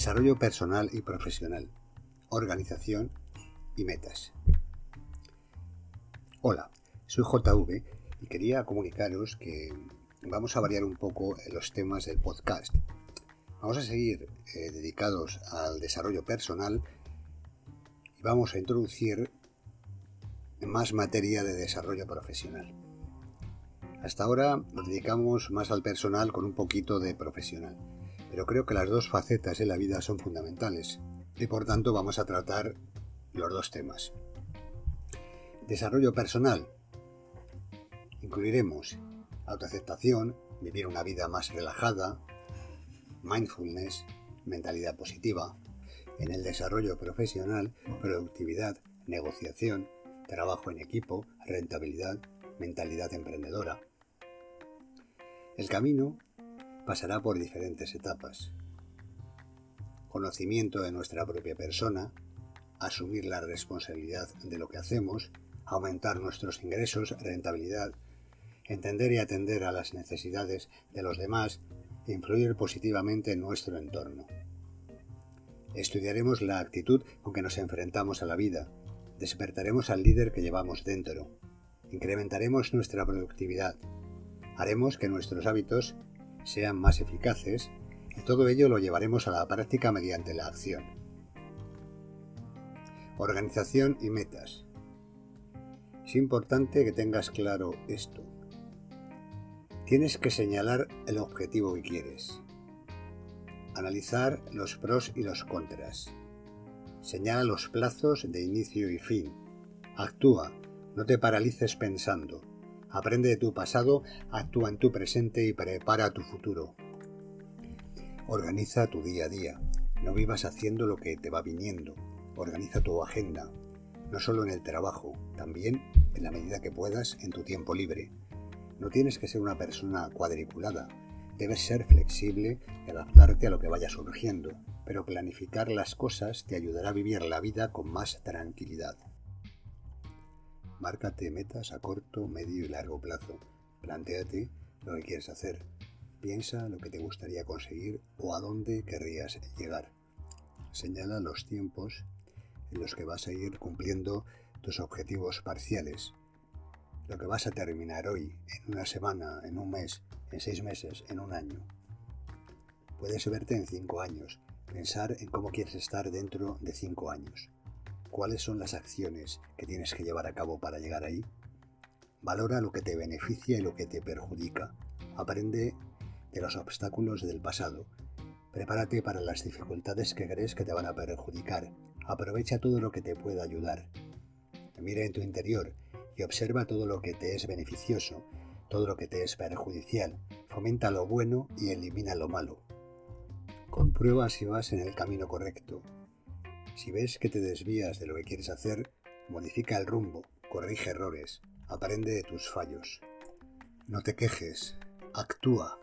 desarrollo personal y profesional, organización y metas. Hola, soy JV y quería comunicaros que vamos a variar un poco los temas del podcast. Vamos a seguir eh, dedicados al desarrollo personal y vamos a introducir más materia de desarrollo profesional. Hasta ahora nos dedicamos más al personal con un poquito de profesional pero creo que las dos facetas de la vida son fundamentales y por tanto vamos a tratar los dos temas. Desarrollo personal. Incluiremos autoaceptación, vivir una vida más relajada, mindfulness, mentalidad positiva. En el desarrollo profesional, productividad, negociación, trabajo en equipo, rentabilidad, mentalidad emprendedora. El camino pasará por diferentes etapas. Conocimiento de nuestra propia persona, asumir la responsabilidad de lo que hacemos, aumentar nuestros ingresos, rentabilidad, entender y atender a las necesidades de los demás e influir positivamente en nuestro entorno. Estudiaremos la actitud con que nos enfrentamos a la vida, despertaremos al líder que llevamos dentro, incrementaremos nuestra productividad, haremos que nuestros hábitos sean más eficaces y todo ello lo llevaremos a la práctica mediante la acción. Organización y metas. Es importante que tengas claro esto. Tienes que señalar el objetivo que quieres. Analizar los pros y los contras. Señala los plazos de inicio y fin. Actúa, no te paralices pensando. Aprende de tu pasado, actúa en tu presente y prepara tu futuro. Organiza tu día a día. No vivas haciendo lo que te va viniendo. Organiza tu agenda, no solo en el trabajo, también, en la medida que puedas, en tu tiempo libre. No tienes que ser una persona cuadriculada. Debes ser flexible y adaptarte a lo que vaya surgiendo, pero planificar las cosas te ayudará a vivir la vida con más tranquilidad. Márcate metas a corto, medio y largo plazo. Plantéate lo que quieres hacer. Piensa lo que te gustaría conseguir o a dónde querrías llegar. Señala los tiempos en los que vas a ir cumpliendo tus objetivos parciales. Lo que vas a terminar hoy, en una semana, en un mes, en seis meses, en un año. Puedes verte en cinco años, pensar en cómo quieres estar dentro de cinco años. ¿Cuáles son las acciones que tienes que llevar a cabo para llegar ahí? Valora lo que te beneficia y lo que te perjudica. Aprende de los obstáculos del pasado. Prepárate para las dificultades que crees que te van a perjudicar. Aprovecha todo lo que te pueda ayudar. Mira en tu interior y observa todo lo que te es beneficioso, todo lo que te es perjudicial. Fomenta lo bueno y elimina lo malo. Comprueba si vas en el camino correcto. Si ves que te desvías de lo que quieres hacer, modifica el rumbo, corrige errores, aprende de tus fallos. No te quejes, actúa,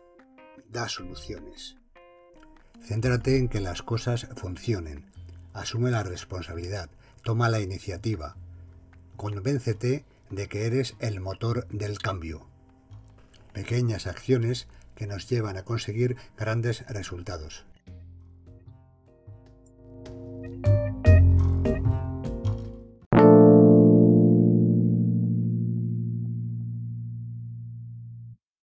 da soluciones. Céntrate en que las cosas funcionen, asume la responsabilidad, toma la iniciativa, convéncete de que eres el motor del cambio. Pequeñas acciones que nos llevan a conseguir grandes resultados.